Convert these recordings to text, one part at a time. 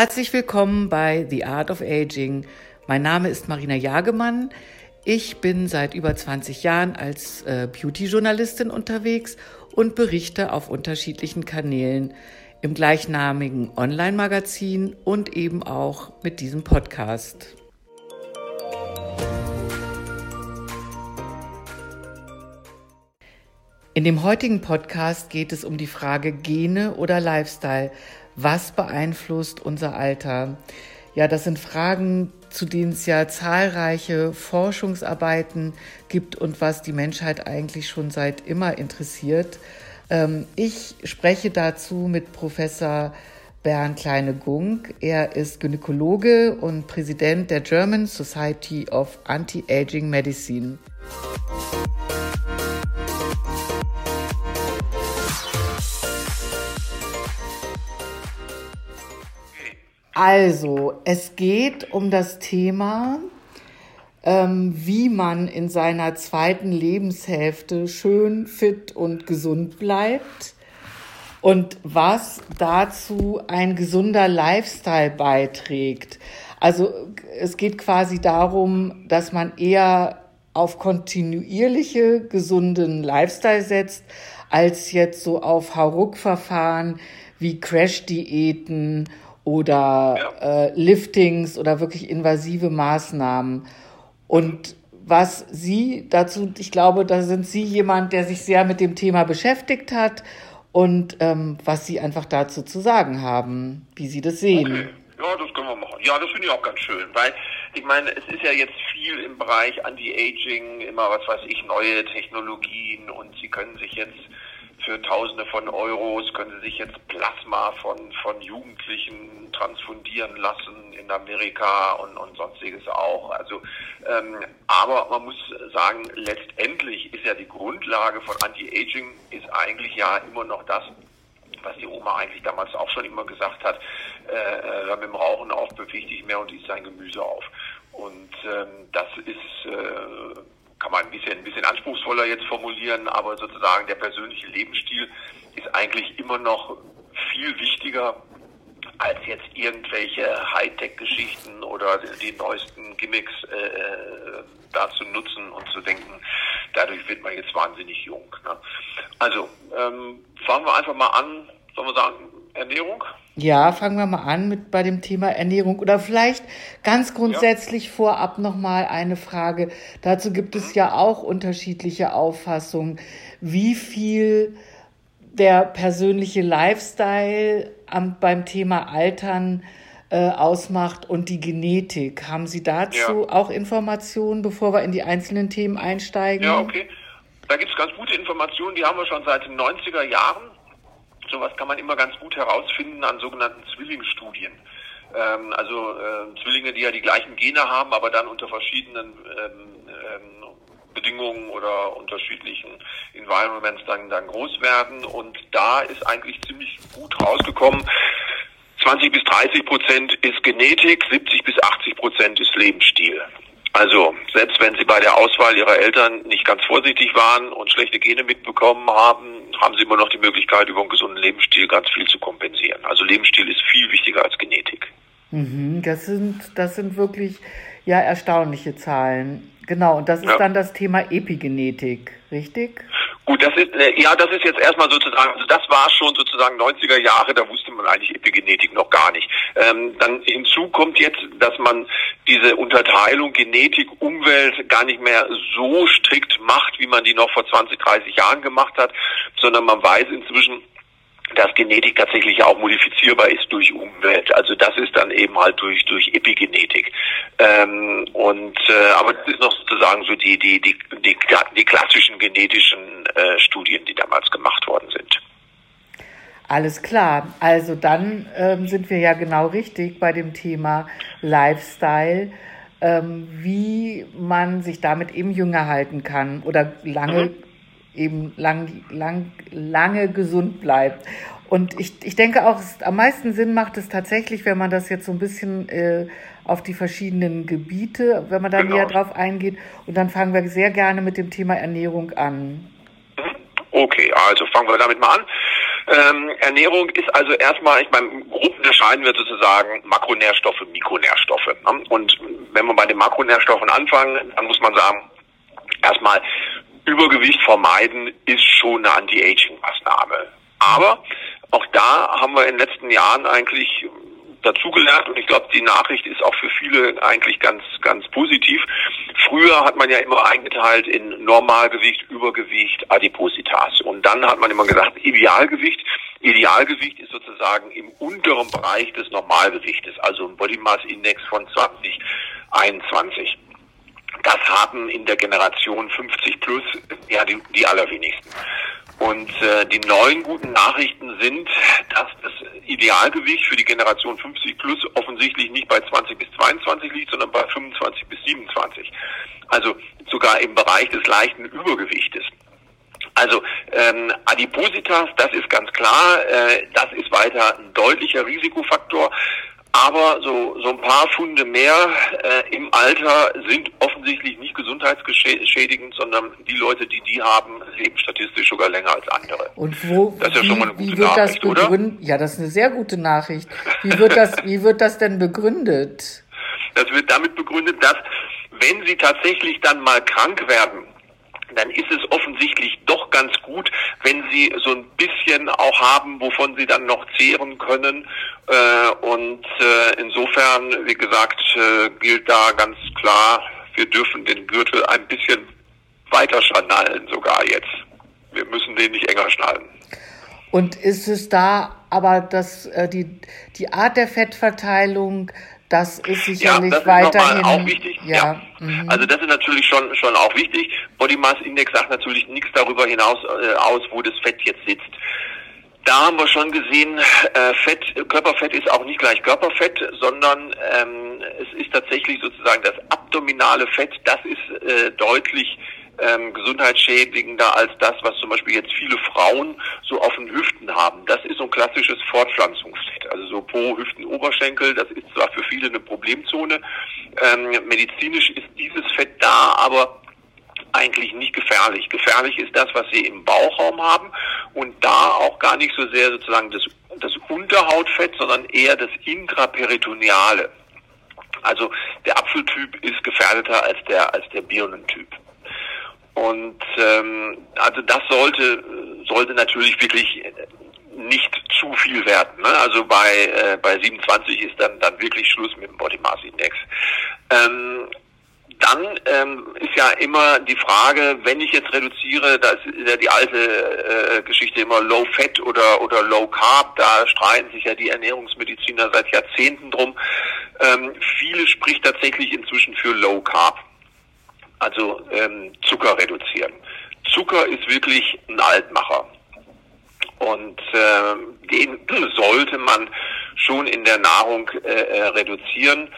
Herzlich willkommen bei The Art of Aging. Mein Name ist Marina Jagemann. Ich bin seit über 20 Jahren als äh, Beauty-Journalistin unterwegs und berichte auf unterschiedlichen Kanälen im gleichnamigen Online-Magazin und eben auch mit diesem Podcast. In dem heutigen Podcast geht es um die Frage Gene oder Lifestyle. Was beeinflusst unser Alter? Ja, das sind Fragen, zu denen es ja zahlreiche Forschungsarbeiten gibt und was die Menschheit eigentlich schon seit immer interessiert. Ähm, ich spreche dazu mit Professor Bernd Kleine-Gunk. Er ist Gynäkologe und Präsident der German Society of Anti-Aging Medicine. Also, es geht um das Thema, ähm, wie man in seiner zweiten Lebenshälfte schön, fit und gesund bleibt und was dazu ein gesunder Lifestyle beiträgt. Also es geht quasi darum, dass man eher auf kontinuierliche, gesunden Lifestyle setzt, als jetzt so auf Hauruck-Verfahren wie Crash-Diäten oder ja. äh, Liftings oder wirklich invasive Maßnahmen. Und was Sie dazu, ich glaube, da sind Sie jemand, der sich sehr mit dem Thema beschäftigt hat und ähm, was Sie einfach dazu zu sagen haben, wie Sie das sehen. Okay. Ja, das können wir machen. Ja, das finde ich auch ganz schön, weil ich meine, es ist ja jetzt viel im Bereich Anti-Aging, immer was weiß ich, neue Technologien und Sie können sich jetzt für Tausende von Euros können sie sich jetzt Plasma von, von Jugendlichen transfundieren lassen in Amerika und, und sonstiges auch. Also, ähm, aber man muss sagen, letztendlich ist ja die Grundlage von Anti-Aging ist eigentlich ja immer noch das, was die Oma eigentlich damals auch schon immer gesagt hat, äh, hör mit dem Rauchen auf, beweg dich mehr und isst dein Gemüse auf. Und ähm, das ist äh, kann man ein bisschen, ein bisschen anspruchsvoller jetzt formulieren, aber sozusagen der persönliche Lebensstil ist eigentlich immer noch viel wichtiger als jetzt irgendwelche Hightech-Geschichten oder die neuesten Gimmicks äh, äh, da zu nutzen und zu denken, dadurch wird man jetzt wahnsinnig jung. Ne? Also ähm, fangen wir einfach mal an, sollen wir sagen, Ernährung? Ja, fangen wir mal an mit bei dem Thema Ernährung oder vielleicht ganz grundsätzlich ja. vorab noch mal eine Frage. Dazu gibt es ja auch unterschiedliche Auffassungen, wie viel der persönliche Lifestyle am, beim Thema Altern äh, ausmacht und die Genetik. Haben Sie dazu ja. auch Informationen, bevor wir in die einzelnen Themen einsteigen? Ja, okay. Da gibt es ganz gute Informationen, die haben wir schon seit den 90er Jahren. Sowas kann man immer ganz gut herausfinden an sogenannten Zwillingsstudien. Ähm, also äh, Zwillinge, die ja die gleichen Gene haben, aber dann unter verschiedenen ähm, ähm, Bedingungen oder unterschiedlichen Environments dann, dann groß werden. Und da ist eigentlich ziemlich gut rausgekommen, 20 bis 30 Prozent ist Genetik, 70 bis 80 Prozent ist Lebensstil. Also, selbst wenn Sie bei der Auswahl Ihrer Eltern nicht ganz vorsichtig waren und schlechte Gene mitbekommen haben, haben Sie immer noch die Möglichkeit, über einen gesunden Lebensstil ganz viel zu kompensieren. Also Lebensstil ist viel wichtiger als Genetik. Mhm, das sind, das sind wirklich ja erstaunliche Zahlen. Genau, und das ist ja. dann das Thema Epigenetik, richtig? Gut, das ist äh, ja, das ist jetzt erstmal sozusagen, also das war schon sozusagen 90er Jahre, da wusste man eigentlich Epigenetik noch gar nicht. Ähm, dann hinzu kommt jetzt, dass man diese Unterteilung Genetik, Umwelt gar nicht mehr so strikt macht, wie man die noch vor 20, 30 Jahren gemacht hat, sondern man weiß inzwischen, dass Genetik tatsächlich auch modifizierbar ist durch Umwelt. Also das ist dann eben halt durch durch Epigenetik. Ähm, und äh, aber das ist noch sozusagen so die die die die, die klassischen genetischen äh, Studien, die damals gemacht worden sind. Alles klar. Also dann ähm, sind wir ja genau richtig bei dem Thema Lifestyle, ähm, wie man sich damit eben jünger halten kann oder lange mhm eben lang, lang, lange gesund bleibt. Und ich, ich denke auch, am meisten Sinn macht es tatsächlich, wenn man das jetzt so ein bisschen äh, auf die verschiedenen Gebiete, wenn man da genau. näher drauf eingeht. Und dann fangen wir sehr gerne mit dem Thema Ernährung an. Okay, also fangen wir damit mal an. Ähm, Ernährung ist also erstmal, ich meine, grob unterscheiden wir sozusagen Makronährstoffe, Mikronährstoffe. Ne? Und wenn wir bei den Makronährstoffen anfangen, dann muss man sagen, erstmal Übergewicht vermeiden ist schon eine Anti-Aging-Maßnahme. Aber auch da haben wir in den letzten Jahren eigentlich dazugelernt und ich glaube, die Nachricht ist auch für viele eigentlich ganz, ganz positiv. Früher hat man ja immer eingeteilt in Normalgewicht, Übergewicht, Adipositas. Und dann hat man immer gesagt, Idealgewicht. Idealgewicht ist sozusagen im unteren Bereich des Normalgewichtes, also ein Body Mass Index von 20, 21. Das haben in der Generation 50 plus ja die, die allerwenigsten. Und äh, die neuen guten Nachrichten sind, dass das Idealgewicht für die Generation 50 plus offensichtlich nicht bei 20 bis 22 liegt, sondern bei 25 bis 27. Also sogar im Bereich des leichten Übergewichtes. Also ähm, Adipositas, das ist ganz klar, äh, das ist weiter ein deutlicher Risikofaktor. Aber so, so ein paar Funde mehr äh, im Alter sind offensichtlich nicht gesundheitsschädigend, sondern die Leute, die die haben, leben statistisch sogar länger als andere. Und wo, das ist ja wie, schon mal eine gute wie wird Nachricht, das begründet? Ja, das ist eine sehr gute Nachricht. Wie wird das, wie wird das denn begründet? Das wird damit begründet, dass wenn sie tatsächlich dann mal krank werden, dann ist es offensichtlich doch ganz gut, wenn sie so ein bisschen auch haben, wovon sie dann noch zehren können. Äh, und äh, insofern, wie gesagt, äh, gilt da ganz klar, wir dürfen den Gürtel ein bisschen weiter schnallen sogar jetzt. Wir müssen den nicht enger schnallen. Und ist es da aber das, äh, die, die Art der Fettverteilung das ist sicherlich ja, das weiterhin ist auch wichtig. Ja. ja. Mhm. Also das ist natürlich schon schon auch wichtig. Body Mass Index sagt natürlich nichts darüber hinaus äh, aus, wo das Fett jetzt sitzt. Da haben wir schon gesehen, äh, Fett, Körperfett ist auch nicht gleich Körperfett, sondern ähm, es ist tatsächlich sozusagen das abdominale Fett, das ist äh, deutlich ähm, gesundheitsschädigender als das, was zum Beispiel jetzt viele Frauen so auf den Hüften haben. Das ist so ein klassisches Fortpflanzungsfett. Also so Po, Hüften, Oberschenkel, das ist zwar für viele eine Problemzone. Ähm, medizinisch ist dieses Fett da, aber eigentlich nicht gefährlich. Gefährlich ist das, was sie im Bauchraum haben und da auch gar nicht so sehr sozusagen das, das Unterhautfett, sondern eher das intraperitoneale. Also der Apfeltyp ist gefährdeter als der als der Birnentyp. Und ähm, also das sollte sollte natürlich wirklich nicht zu viel werden. Ne? Also bei äh, bei 27 ist dann dann wirklich Schluss mit dem Body Mass Index. Ähm, dann ähm, ist ja immer die Frage, wenn ich jetzt reduziere, da ist ja die alte äh, Geschichte immer Low Fat oder oder Low Carb, da streiten sich ja die Ernährungsmediziner seit Jahrzehnten drum. Ähm, viele spricht tatsächlich inzwischen für Low Carb also ähm, Zucker reduzieren. Zucker ist wirklich ein Altmacher. Und äh, den sollte man schon in der Nahrung äh, äh, reduzieren.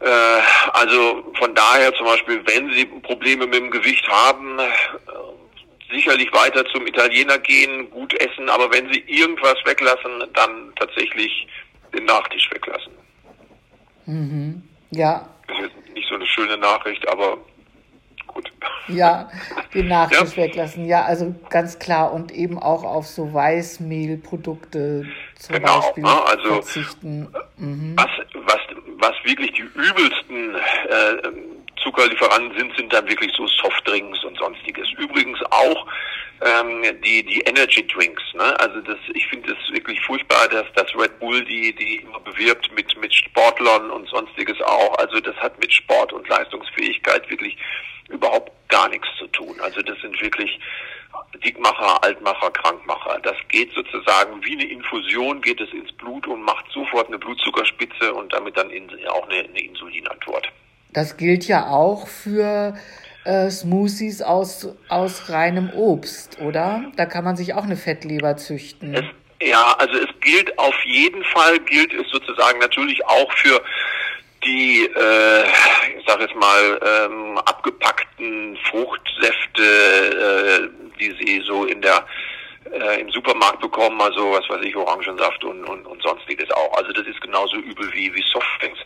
Äh, also von daher zum Beispiel, wenn Sie Probleme mit dem Gewicht haben, äh, sicherlich weiter zum Italiener gehen, gut essen, aber wenn Sie irgendwas weglassen, dann tatsächlich den Nachtisch weglassen. Mhm. Ja. Das ist nicht so eine schöne Nachricht, aber gut. Ja, den Nachtisch ja. weglassen. Ja, also ganz klar und eben auch auf so Weißmehlprodukte zum genau, Beispiel ne, also verzichten. Mhm. Was, was, was wirklich die übelsten äh, Zuckerlieferanten sind, sind dann wirklich so Softdrinks und sonstiges. Übrigens auch ähm, die die Energy Drinks. Ne? Also das, ich finde es wirklich furchtbar, dass das Red Bull die die immer bewirbt mit mit Sportlern und sonstiges auch. Also das hat mit Sport und Leistungsfähigkeit wirklich überhaupt gar nichts zu tun. Also das sind wirklich Dickmacher, Altmacher, Krankmacher. Das geht sozusagen wie eine Infusion, geht es ins Blut und macht sofort eine Blutzuckerspitze und damit dann in, auch eine, eine Insulinantwort. Das gilt ja auch für äh, Smoothies aus, aus reinem Obst, oder? Da kann man sich auch eine Fettleber züchten. Es, ja, also es gilt auf jeden Fall, gilt es sozusagen natürlich auch für die, äh, ich sag jetzt mal, ähm, abgepackten Fruchtsäfte, äh, die sie so in der äh, im Supermarkt bekommen, also was weiß ich, Orangensaft und, und, und sonstiges auch. Also das ist genauso übel wie, wie Softdrinks.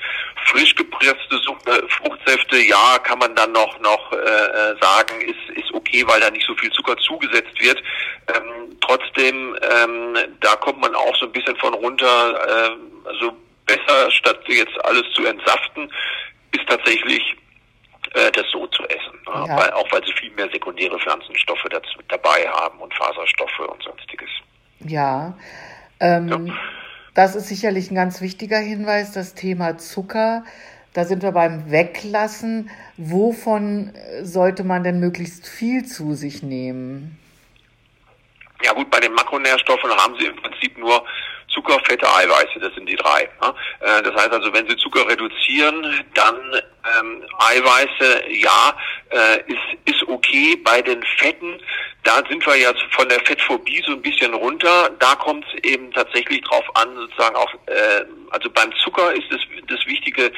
Frisch gepresste äh, Fruchtsäfte, ja, kann man dann noch noch äh, äh, sagen, ist, ist okay, weil da nicht so viel Zucker zugesetzt wird. Ähm, trotzdem, ähm, da kommt man auch so ein bisschen von runter. Äh, also besser, statt jetzt alles zu entsaften, ist tatsächlich äh, das so zu essen. Ja. Weil, auch weil sie viel mehr sekundäre Pflanzenstoffe dazu, dabei haben und Faserstoffe und sonstiges. Ja. Ähm, ja. Das ist sicherlich ein ganz wichtiger Hinweis, das Thema Zucker. Da sind wir beim Weglassen. Wovon sollte man denn möglichst viel zu sich nehmen? Ja gut, bei den Makronährstoffen haben sie im Prinzip nur Zucker, Fette, Eiweiße, das sind die drei. Äh, das heißt also, wenn Sie Zucker reduzieren, dann ähm, Eiweiße, ja, äh, ist, ist okay. Bei den Fetten, da sind wir ja von der Fettphobie so ein bisschen runter. Da kommt es eben tatsächlich drauf an, sozusagen auch, äh, also beim Zucker ist das, das Wichtige,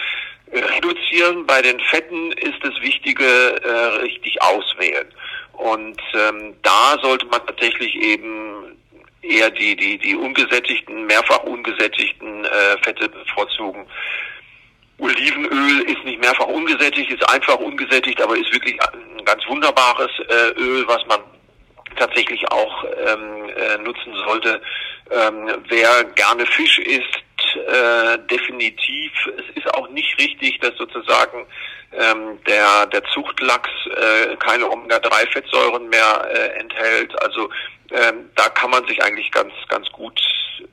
äh, reduzieren. Bei den Fetten ist das Wichtige äh, richtig auswählen. Und ähm, da sollte man tatsächlich eben eher die, die, die ungesättigten, mehrfach ungesättigten äh, Fette bevorzugen. Olivenöl ist nicht mehrfach ungesättigt, ist einfach ungesättigt, aber ist wirklich ein ganz wunderbares äh, Öl, was man tatsächlich auch ähm, äh, nutzen sollte. Ähm, wer gerne Fisch isst, äh, definitiv. Es ist auch nicht richtig, dass sozusagen ähm, der, der Zuchtlachs äh, keine Omega-3-Fettsäuren mehr äh, enthält. Also ähm, da kann man sich eigentlich ganz, ganz gut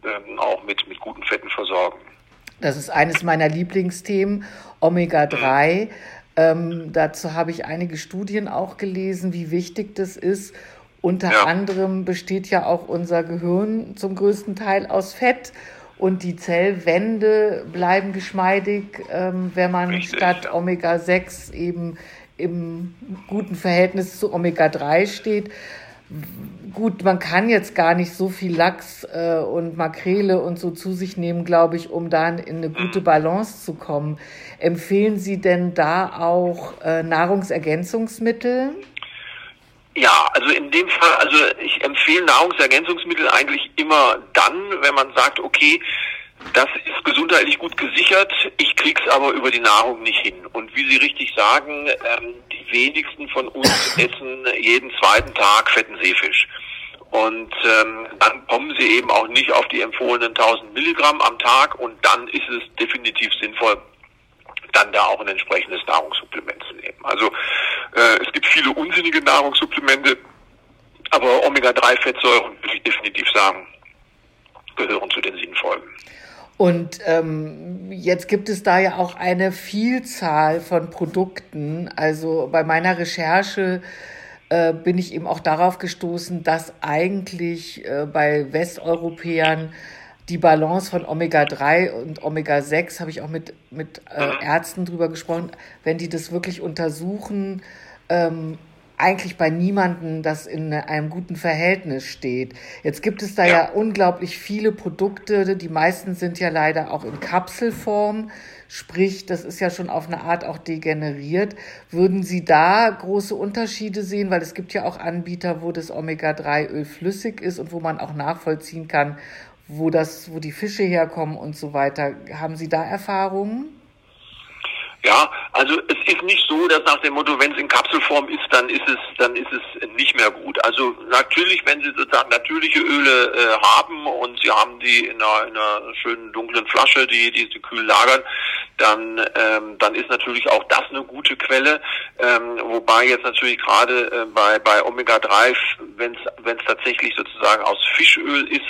ähm, auch mit, mit guten Fetten versorgen. Das ist eines meiner Lieblingsthemen, Omega-3. Ähm, dazu habe ich einige Studien auch gelesen, wie wichtig das ist. Unter ja. anderem besteht ja auch unser Gehirn zum größten Teil aus Fett und die Zellwände bleiben geschmeidig, ähm, wenn man Richtig. statt Omega-6 eben im guten Verhältnis zu Omega-3 steht gut, man kann jetzt gar nicht so viel Lachs äh, und Makrele und so zu sich nehmen, glaube ich, um da in eine gute mhm. Balance zu kommen. Empfehlen Sie denn da auch äh, Nahrungsergänzungsmittel? Ja, also in dem Fall, also ich empfehle Nahrungsergänzungsmittel eigentlich immer dann, wenn man sagt, okay, das ist gesundheitlich gut gesichert, ich krieg's aber über die Nahrung nicht hin. Und wie Sie richtig sagen, ähm, die wenigsten von uns essen jeden zweiten Tag fetten Seefisch. Und ähm, dann kommen sie eben auch nicht auf die empfohlenen 1000 Milligramm am Tag und dann ist es definitiv sinnvoll, dann da auch ein entsprechendes Nahrungssupplement zu nehmen. Also äh, es gibt viele unsinnige Nahrungssupplemente, aber Omega-3-Fettsäuren würde ich definitiv sagen, gehören zu den sinnvollen. Und ähm, jetzt gibt es da ja auch eine Vielzahl von Produkten. Also bei meiner Recherche äh, bin ich eben auch darauf gestoßen, dass eigentlich äh, bei Westeuropäern die Balance von Omega-3 und Omega-6, habe ich auch mit, mit äh, Ärzten drüber gesprochen, wenn die das wirklich untersuchen, ähm, eigentlich bei niemandem das in einem guten Verhältnis steht. Jetzt gibt es da ja. ja unglaublich viele Produkte, die meisten sind ja leider auch in Kapselform, sprich, das ist ja schon auf eine Art auch degeneriert. Würden Sie da große Unterschiede sehen, weil es gibt ja auch Anbieter, wo das Omega-3-Öl flüssig ist und wo man auch nachvollziehen kann, wo das, wo die Fische herkommen und so weiter. Haben Sie da Erfahrungen? Ja, also es ist nicht so, dass nach dem Motto, wenn es in Kapselform ist, dann ist es, dann ist es nicht mehr gut. Also natürlich, wenn Sie sozusagen natürliche Öle äh, haben und Sie haben die in einer, in einer schönen dunklen Flasche, die, die Sie kühl lagern, dann, ähm, dann ist natürlich auch das eine gute Quelle. Ähm, wobei jetzt natürlich gerade äh, bei, bei Omega-3, wenn es tatsächlich sozusagen aus Fischöl ist,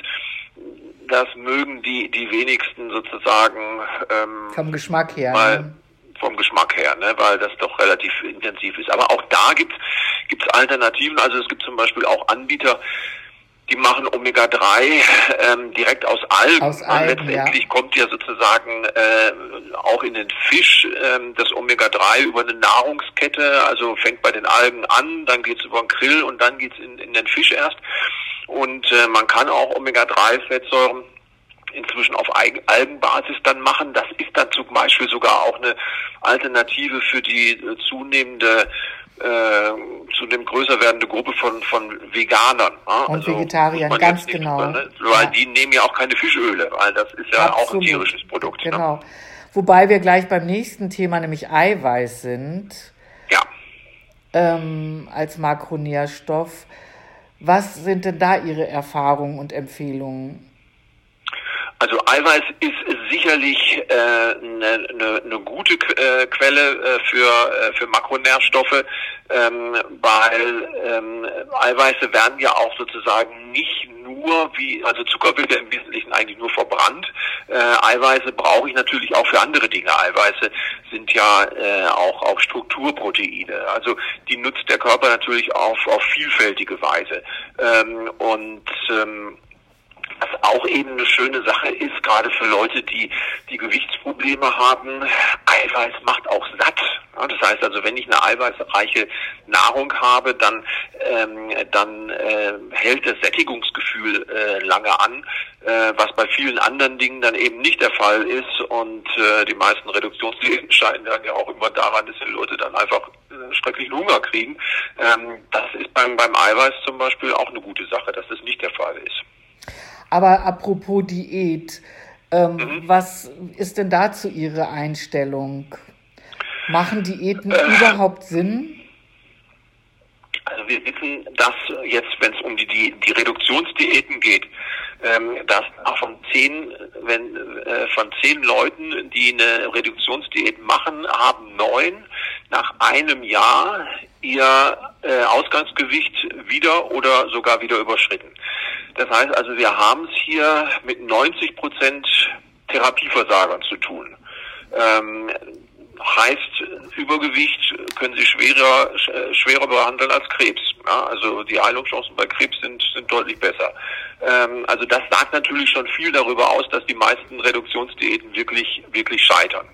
das mögen die, die wenigsten sozusagen ähm, vom Geschmack her. Mal, ne? Vom Geschmack her, ne, weil das doch relativ intensiv ist. Aber auch da gibt es Alternativen. Also es gibt zum Beispiel auch Anbieter, die machen Omega-3 ähm, direkt aus Algen. Aus Algen letztendlich ja. kommt ja sozusagen äh, auch in den Fisch ähm, das Omega-3 über eine Nahrungskette, also fängt bei den Algen an, dann geht's über den Grill und dann geht's in, in den Fisch erst. Und äh, man kann auch Omega-3-Fettsäuren inzwischen auf Algenbasis dann machen. Das ist dann zum Beispiel sogar auch eine Alternative für die äh, zunehmende äh, zu dem größer werdende Gruppe von von Veganern ne? und also, Vegetariern ganz genau, über, ne? weil ja. die nehmen ja auch keine Fischöle, weil das ist ja Absolut. auch ein tierisches Produkt. Ne? Genau. Ne? Wobei wir gleich beim nächsten Thema, nämlich Eiweiß sind. Ja. Ähm, als Makronährstoff. Was sind denn da Ihre Erfahrungen und Empfehlungen? Also Eiweiß ist sicherlich eine äh, ne, ne, ne gute äh, Quelle äh, für, äh, für Makronährstoffe, ähm, weil ähm, Eiweiße werden ja auch sozusagen nicht nur wie, also Zucker wird ja im Wesentlichen eigentlich nur verbrannt. Äh, Eiweiße brauche ich natürlich auch für andere Dinge. Eiweiße sind ja äh, auch, auch Strukturproteine. Also die nutzt der Körper natürlich auf, auf vielfältige Weise. Ähm, und ähm, was auch eben eine schöne Sache ist, gerade für Leute, die, die Gewichtsprobleme haben, Eiweiß macht auch satt. Das heißt also, wenn ich eine eiweißreiche Nahrung habe, dann, ähm, dann äh, hält das Sättigungsgefühl äh, lange an, äh, was bei vielen anderen Dingen dann eben nicht der Fall ist. Und äh, die meisten Reduktionsdiäten scheiden dann ja auch immer daran, dass die Leute dann einfach äh, schrecklichen Hunger kriegen. Ähm, das ist beim, beim Eiweiß zum Beispiel auch eine gute Sache, dass das nicht der Fall ist. Aber apropos Diät, ähm, mhm. was ist denn dazu Ihre Einstellung? Machen Diäten äh, überhaupt Sinn? Also wir wissen, dass jetzt, wenn es um die, die, die Reduktionsdiäten geht, ähm, dass auch von zehn, wenn äh, von zehn Leuten, die eine Reduktionsdiät machen, haben neun nach einem Jahr ihr äh, Ausgangsgewicht wieder oder sogar wieder überschritten. Das heißt also, wir haben es hier mit 90 Prozent Therapieversagern zu tun. Ähm, heißt, Übergewicht können Sie schwerer, schwerer behandeln als Krebs. Ja, also die Heilungschancen bei Krebs sind, sind deutlich besser. Ähm, also das sagt natürlich schon viel darüber aus, dass die meisten Reduktionsdiäten wirklich, wirklich scheitern.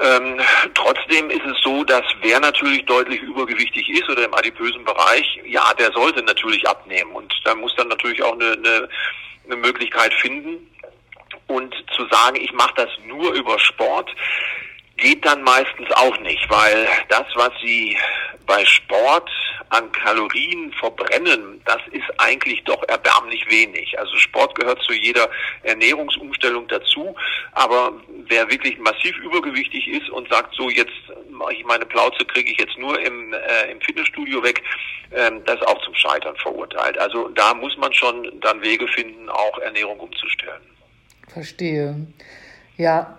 Ähm, trotzdem ist es so, dass wer natürlich deutlich übergewichtig ist oder im adipösen Bereich, ja, der sollte natürlich abnehmen. Und da muss dann natürlich auch eine, eine, eine Möglichkeit finden. Und zu sagen, ich mache das nur über Sport, geht dann meistens auch nicht, weil das, was sie bei Sport an Kalorien verbrennen, das ist eigentlich doch erbärmlich wenig. Also Sport gehört zu jeder Ernährungsumstellung dazu, aber wer wirklich massiv übergewichtig ist und sagt, so jetzt mache ich meine Plauze, kriege ich jetzt nur im, äh, im Fitnessstudio weg, ähm, das ist auch zum Scheitern verurteilt. Also da muss man schon dann Wege finden, auch Ernährung umzustellen. Verstehe. Ja,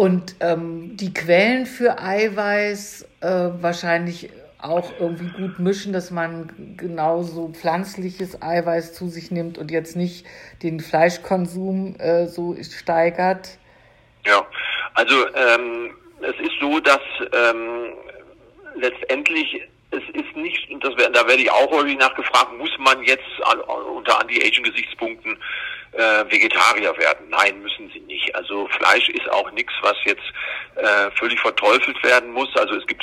und ähm, die Quellen für Eiweiß äh, wahrscheinlich auch irgendwie gut mischen, dass man genauso pflanzliches Eiweiß zu sich nimmt und jetzt nicht den Fleischkonsum äh, so steigert? Ja, also ähm, es ist so, dass ähm, letztendlich es ist nicht, und das, da werde ich auch häufig nachgefragt, muss man jetzt unter Anti-Aging-Gesichtspunkten äh, Vegetarier werden? Nein, müssen sie nicht. Also Fleisch ist auch nichts, was jetzt äh, völlig verteufelt werden muss. Also es gibt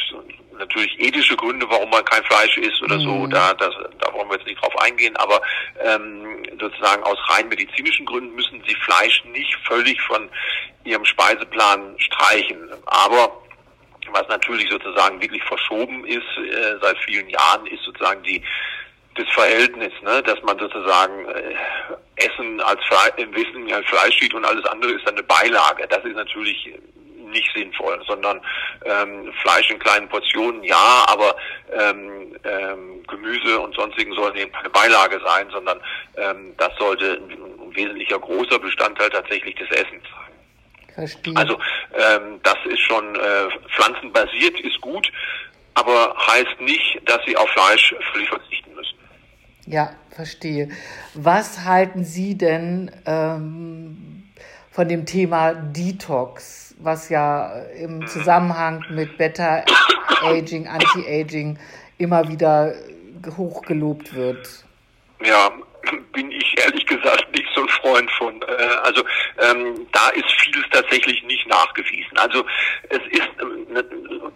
natürlich ethische Gründe, warum man kein Fleisch isst oder mhm. so, da, das, da wollen wir jetzt nicht drauf eingehen, aber ähm, sozusagen aus rein medizinischen Gründen müssen sie Fleisch nicht völlig von ihrem Speiseplan streichen. Aber was natürlich sozusagen wirklich verschoben ist äh, seit vielen Jahren, ist sozusagen die das Verhältnis, ne, dass man sozusagen äh, Essen als Fle im Wesentlichen als Fleisch sieht und alles andere ist dann eine Beilage. Das ist natürlich nicht sinnvoll, sondern ähm, Fleisch in kleinen Portionen ja, aber ähm, ähm, Gemüse und sonstigen sollen eben keine Beilage sein, sondern ähm, das sollte ein, ein wesentlicher großer Bestandteil tatsächlich des Essens sein. Verstehe. Also ähm, das ist schon äh, pflanzenbasiert, ist gut, aber heißt nicht, dass sie auf Fleisch völlig verzichten müssen. Ja, verstehe. Was halten Sie denn ähm, von dem Thema Detox? was ja im Zusammenhang mit Better Aging, Anti-Aging immer wieder hochgelobt wird. Ja, bin ich ehrlich gesagt nicht so ein Freund von. Äh, also ähm, da ist vieles tatsächlich nicht nachgewiesen. Also es ist äh,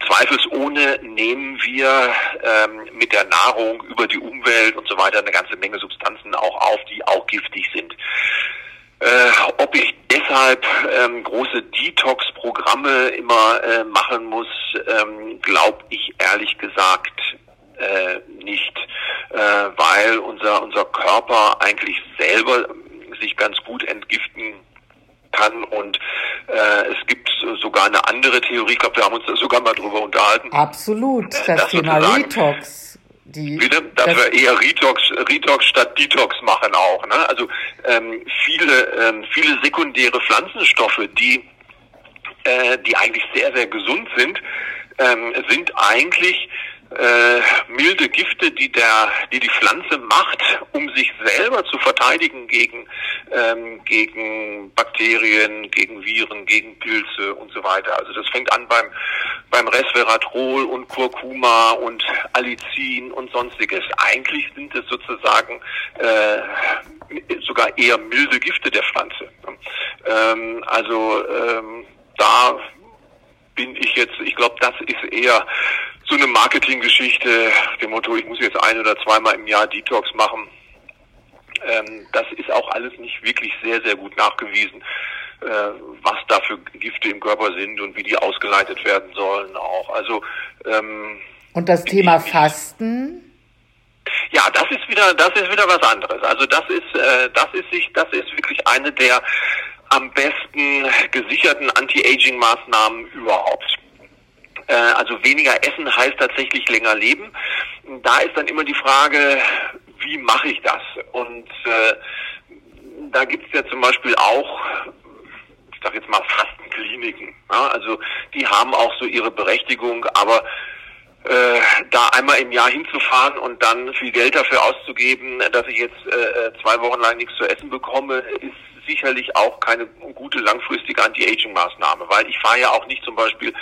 zweifelsohne nehmen wir ähm, mit der Nahrung über die Umwelt und so weiter eine ganze Menge Substanzen auch auf, die auch giftig sind. Äh, ob ich deshalb ähm, große Detox-Programme immer äh, machen muss, ähm, glaube ich ehrlich gesagt äh, nicht, äh, weil unser unser Körper eigentlich selber sich ganz gut entgiften kann und äh, es gibt sogar eine andere Theorie, ich glaube, wir haben uns da sogar mal drüber unterhalten. Absolut, das Thema Detox die, Bitte, dass das wir eher Retox, Retox statt Detox machen auch. Ne? Also ähm, viele, ähm, viele sekundäre Pflanzenstoffe, die, äh, die eigentlich sehr, sehr gesund sind, ähm, sind eigentlich äh, milde Gifte, die der, die die Pflanze macht, um sich selber zu verteidigen gegen ähm, gegen Bakterien, gegen Viren, gegen Pilze und so weiter. Also das fängt an beim beim Resveratrol und Kurkuma und Allicin und sonstiges. Eigentlich sind es sozusagen äh, sogar eher milde Gifte der Pflanze. Ähm, also ähm, da bin ich jetzt, ich glaube, das ist eher so eine Marketinggeschichte, dem Motto, ich muss jetzt ein oder zweimal im Jahr Detox machen. Ähm, das ist auch alles nicht wirklich sehr, sehr gut nachgewiesen, äh, was da für Gifte im Körper sind und wie die ausgeleitet werden sollen auch. Also ähm, und das Thema ich, Fasten? Ja, das ist wieder, das ist wieder was anderes. Also das ist, äh, das ist sich, das ist wirklich eine der am besten gesicherten Anti-Aging-Maßnahmen überhaupt. Äh, also weniger essen heißt tatsächlich länger leben. Da ist dann immer die Frage, wie mache ich das? Und äh, da gibt es ja zum Beispiel auch, ich sage jetzt mal Fastenkliniken. Ja? Also die haben auch so ihre Berechtigung, aber äh, da einmal im Jahr hinzufahren und dann viel Geld dafür auszugeben, dass ich jetzt äh, zwei Wochen lang nichts zu essen bekomme, ist sicherlich auch keine gute langfristige Anti-Aging-Maßnahme, weil ich fahre ja auch nicht zum Beispiel,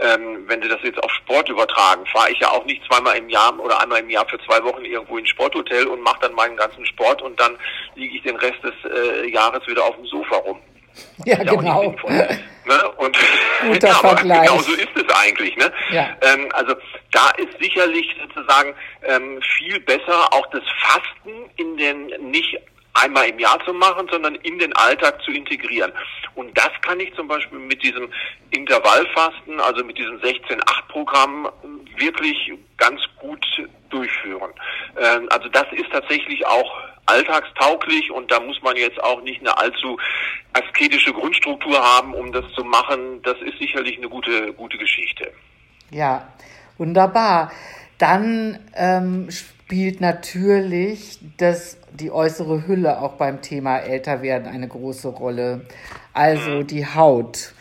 ähm, wenn Sie das jetzt auf Sport übertragen, fahre ich ja auch nicht zweimal im Jahr oder einmal im Jahr für zwei Wochen irgendwo ins Sporthotel und mache dann meinen ganzen Sport und dann liege ich den Rest des äh, Jahres wieder auf dem Sofa rum. Ja, genau. Ne? Und Guter ja, Vergleich. Genau so ist es eigentlich. Ne? Ja. Ähm, also da ist sicherlich sozusagen ähm, viel besser auch das Fasten in den nicht einmal im Jahr zu machen, sondern in den Alltag zu integrieren. Und das kann ich zum Beispiel mit diesem Intervallfasten, also mit diesem 16-8-Programm wirklich ganz gut durchführen. Ähm, also das ist tatsächlich auch alltagstauglich und da muss man jetzt auch nicht eine allzu asketische Grundstruktur haben, um das zu machen. Das ist sicherlich eine gute, gute Geschichte. Ja, wunderbar. Dann ähm, spielt natürlich das, die äußere Hülle auch beim Thema Älterwerden eine große Rolle. Also mhm. die Haut.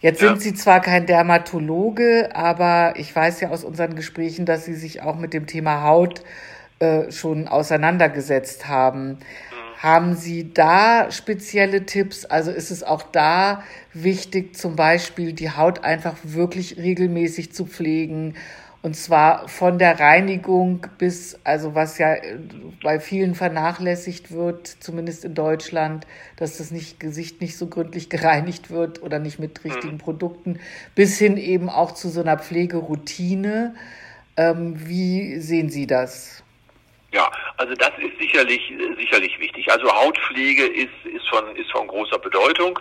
Jetzt ja. sind Sie zwar kein Dermatologe, aber ich weiß ja aus unseren Gesprächen, dass Sie sich auch mit dem Thema Haut äh, schon auseinandergesetzt haben. Mhm. Haben Sie da spezielle Tipps? Also ist es auch da wichtig, zum Beispiel die Haut einfach wirklich regelmäßig zu pflegen und zwar von der Reinigung bis, also was ja bei vielen vernachlässigt wird, zumindest in Deutschland, dass das nicht, Gesicht nicht so gründlich gereinigt wird oder nicht mit richtigen mhm. Produkten, bis hin eben auch zu so einer Pflegeroutine. Ähm, wie sehen Sie das? Ja, also das ist sicherlich sicherlich wichtig. Also Hautpflege ist ist von ist von großer Bedeutung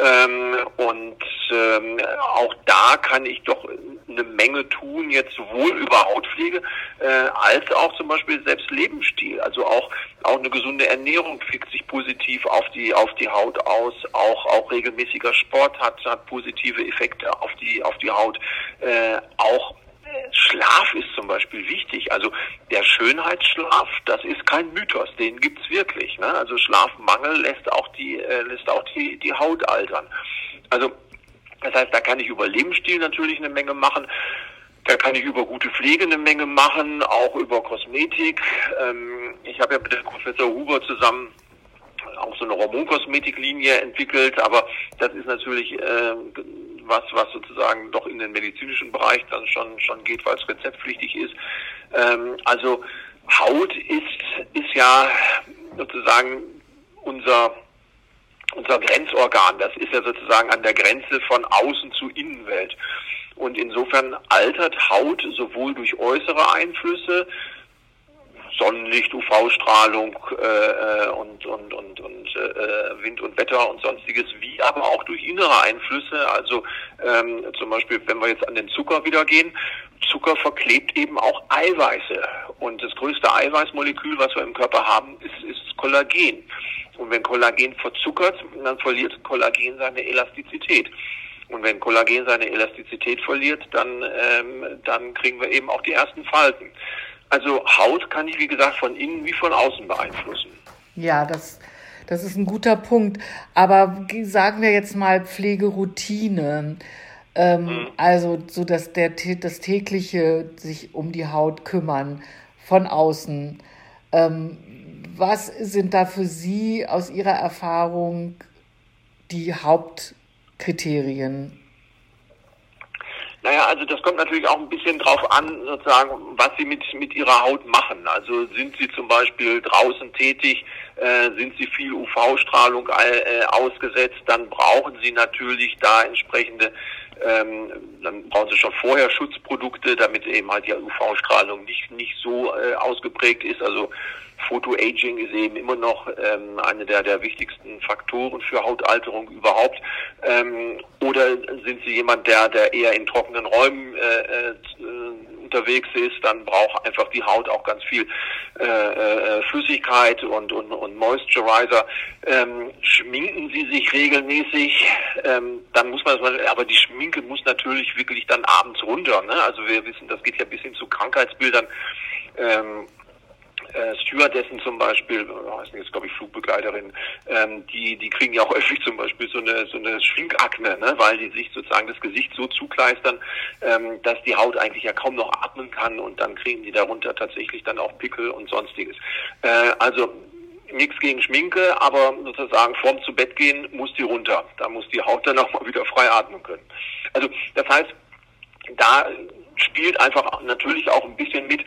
ähm, und ähm, auch da kann ich doch eine Menge tun, jetzt sowohl über Hautpflege äh, als auch zum Beispiel selbst Lebensstil. Also auch auch eine gesunde Ernährung wirkt sich positiv auf die auf die Haut aus. Auch auch regelmäßiger Sport hat hat positive Effekte auf die auf die Haut. Äh, auch Beispiel wichtig. Also der Schönheitsschlaf, das ist kein Mythos, den gibt's wirklich. Ne? Also Schlafmangel lässt auch die äh, lässt auch die die Haut altern. Also das heißt, da kann ich über Lebensstil natürlich eine Menge machen. Da kann ich über gute Pflege eine Menge machen, auch über Kosmetik. Ähm, ich habe ja mit dem Professor Huber zusammen auch so eine Hormonkosmetiklinie entwickelt, aber das ist natürlich äh, was, was sozusagen doch in den medizinischen Bereich dann schon, schon geht, weil es rezeptpflichtig ist. Ähm, also Haut ist, ist ja sozusagen unser, unser Grenzorgan. Das ist ja sozusagen an der Grenze von Außen zu Innenwelt. Und insofern altert Haut sowohl durch äußere Einflüsse, Sonnenlicht, UV-Strahlung äh, äh, und, und, und, und äh, Wind und Wetter und sonstiges, wie aber auch durch innere Einflüsse. Also ähm, zum Beispiel, wenn wir jetzt an den Zucker wieder gehen, Zucker verklebt eben auch Eiweiße. Und das größte Eiweißmolekül, was wir im Körper haben, ist, ist Kollagen. Und wenn Kollagen verzuckert, dann verliert Kollagen seine Elastizität. Und wenn Kollagen seine Elastizität verliert, dann, ähm, dann kriegen wir eben auch die ersten Falten. Also Haut kann ich, wie gesagt, von innen wie von außen beeinflussen. Ja, das, das ist ein guter Punkt. Aber sagen wir jetzt mal Pflegeroutine. Ähm, mhm. Also so dass der das tägliche sich um die Haut kümmern von außen. Ähm, was sind da für Sie aus Ihrer Erfahrung die Hauptkriterien? Naja, also das kommt natürlich auch ein bisschen drauf an, sozusagen, was Sie mit, mit Ihrer Haut machen. Also sind Sie zum Beispiel draußen tätig, äh, sind Sie viel UV-Strahlung äh, ausgesetzt, dann brauchen Sie natürlich da entsprechende, ähm, dann brauchen Sie schon vorher Schutzprodukte, damit eben halt die UV-Strahlung nicht, nicht so äh, ausgeprägt ist. Also Photoaging ist eben immer noch ähm, eine der, der wichtigsten Faktoren für Hautalterung überhaupt. Ähm, oder sind Sie jemand, der, der eher in trockenen Räumen äh, äh, unterwegs ist, dann braucht einfach die Haut auch ganz viel äh, äh, Flüssigkeit und, und, und Moisturizer. Ähm, schminken Sie sich regelmäßig, ähm, dann muss man, aber die Schminke muss natürlich wirklich dann abends runter. Ne? Also wir wissen, das geht ja bis hin zu Krankheitsbildern. Ähm, äh, Stewardessen zum Beispiel, oh, heißen jetzt glaube ich Flugbegleiterin, ähm, die die kriegen ja auch häufig zum Beispiel so eine so eine Schminkakne, ne, weil die sich sozusagen das Gesicht so zukleistern, ähm, dass die Haut eigentlich ja kaum noch atmen kann und dann kriegen die darunter tatsächlich dann auch Pickel und sonstiges. Äh, also nichts gegen Schminke, aber sozusagen vorm zu Bett gehen muss die runter. Da muss die Haut dann auch mal wieder frei atmen können. Also das heißt, da spielt einfach natürlich auch ein bisschen mit,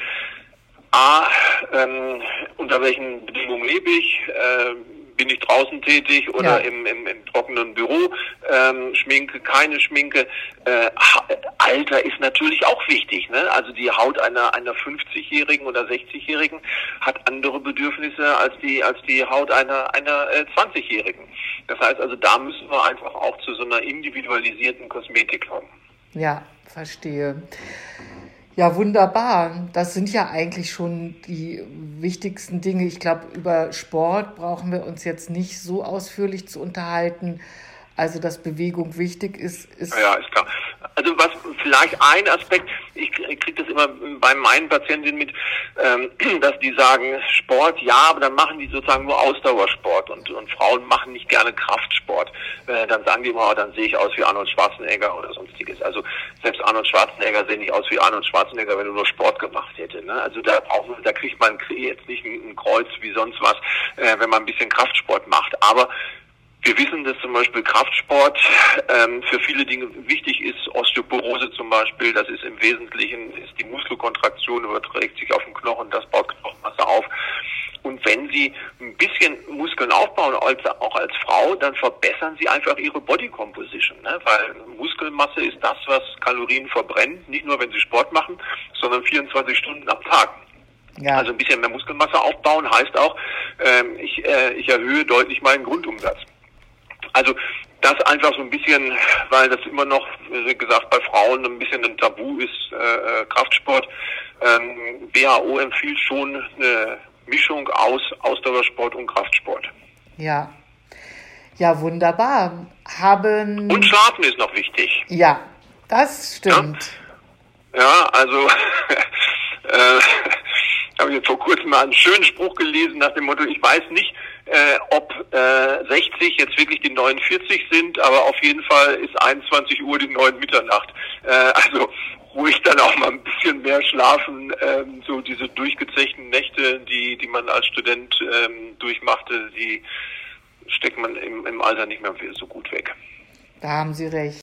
A, ähm, unter welchen Bedingungen lebe ich? Äh, bin ich draußen tätig oder ja. im, im, im, trockenen Büro? Ähm, Schminke, keine Schminke. Äh, Alter ist natürlich auch wichtig. Ne? Also die Haut einer, einer 50-Jährigen oder 60-Jährigen hat andere Bedürfnisse als die, als die Haut einer, einer äh, 20-Jährigen. Das heißt also, da müssen wir einfach auch zu so einer individualisierten Kosmetik kommen. Ja, verstehe. Ja, wunderbar. Das sind ja eigentlich schon die wichtigsten Dinge. Ich glaube, über Sport brauchen wir uns jetzt nicht so ausführlich zu unterhalten. Also, dass Bewegung wichtig ist, ist. Ja, ist klar. Also was vielleicht ein Aspekt, ich kriege das immer bei meinen Patientinnen mit, ähm, dass die sagen, Sport ja, aber dann machen die sozusagen nur Ausdauersport und, und Frauen machen nicht gerne Kraftsport. Äh, dann sagen die immer, oh, dann sehe ich aus wie Arnold Schwarzenegger oder sonstiges. Also selbst Arnold Schwarzenegger sehe nicht aus wie Arnold Schwarzenegger, wenn er nur Sport gemacht hätte. Ne? Also da man, da kriegt man jetzt nicht ein, ein Kreuz wie sonst was, äh, wenn man ein bisschen Kraftsport macht. Aber wir wissen, dass zum Beispiel Kraftsport ähm, für viele Dinge wichtig ist. Osteoporose zum Beispiel, das ist im Wesentlichen, ist die Muskelkontraktion, überträgt sich auf den Knochen, das baut Knochenmasse auf. Und wenn Sie ein bisschen Muskeln aufbauen, als, auch als Frau, dann verbessern Sie einfach Ihre Body Composition. Ne? Weil Muskelmasse ist das, was Kalorien verbrennt, nicht nur wenn Sie Sport machen, sondern 24 Stunden am Tag. Ja. Also ein bisschen mehr Muskelmasse aufbauen heißt auch, ähm, ich, äh, ich erhöhe deutlich meinen Grundumsatz. Also das einfach so ein bisschen, weil das immer noch, wie gesagt, bei Frauen ein bisschen ein Tabu ist, äh, äh Kraftsport. Ähm, WHO empfiehlt schon eine Mischung aus Ausdauersport und Kraftsport. Ja. Ja, wunderbar. Haben. Und Schlafen ist noch wichtig. Ja, das stimmt. Ja, ja also äh, habe ich jetzt vor kurzem mal einen schönen Spruch gelesen nach dem Motto, ich weiß nicht, äh, ob äh, 60 jetzt wirklich die 49 sind, aber auf jeden Fall ist 21 Uhr die neuen Mitternacht. Äh, also ruhig dann auch mal ein bisschen mehr schlafen. Ähm, so diese durchgezechten Nächte, die, die man als Student ähm, durchmachte, die steckt man im, im Alter nicht mehr so gut weg. Da haben Sie recht.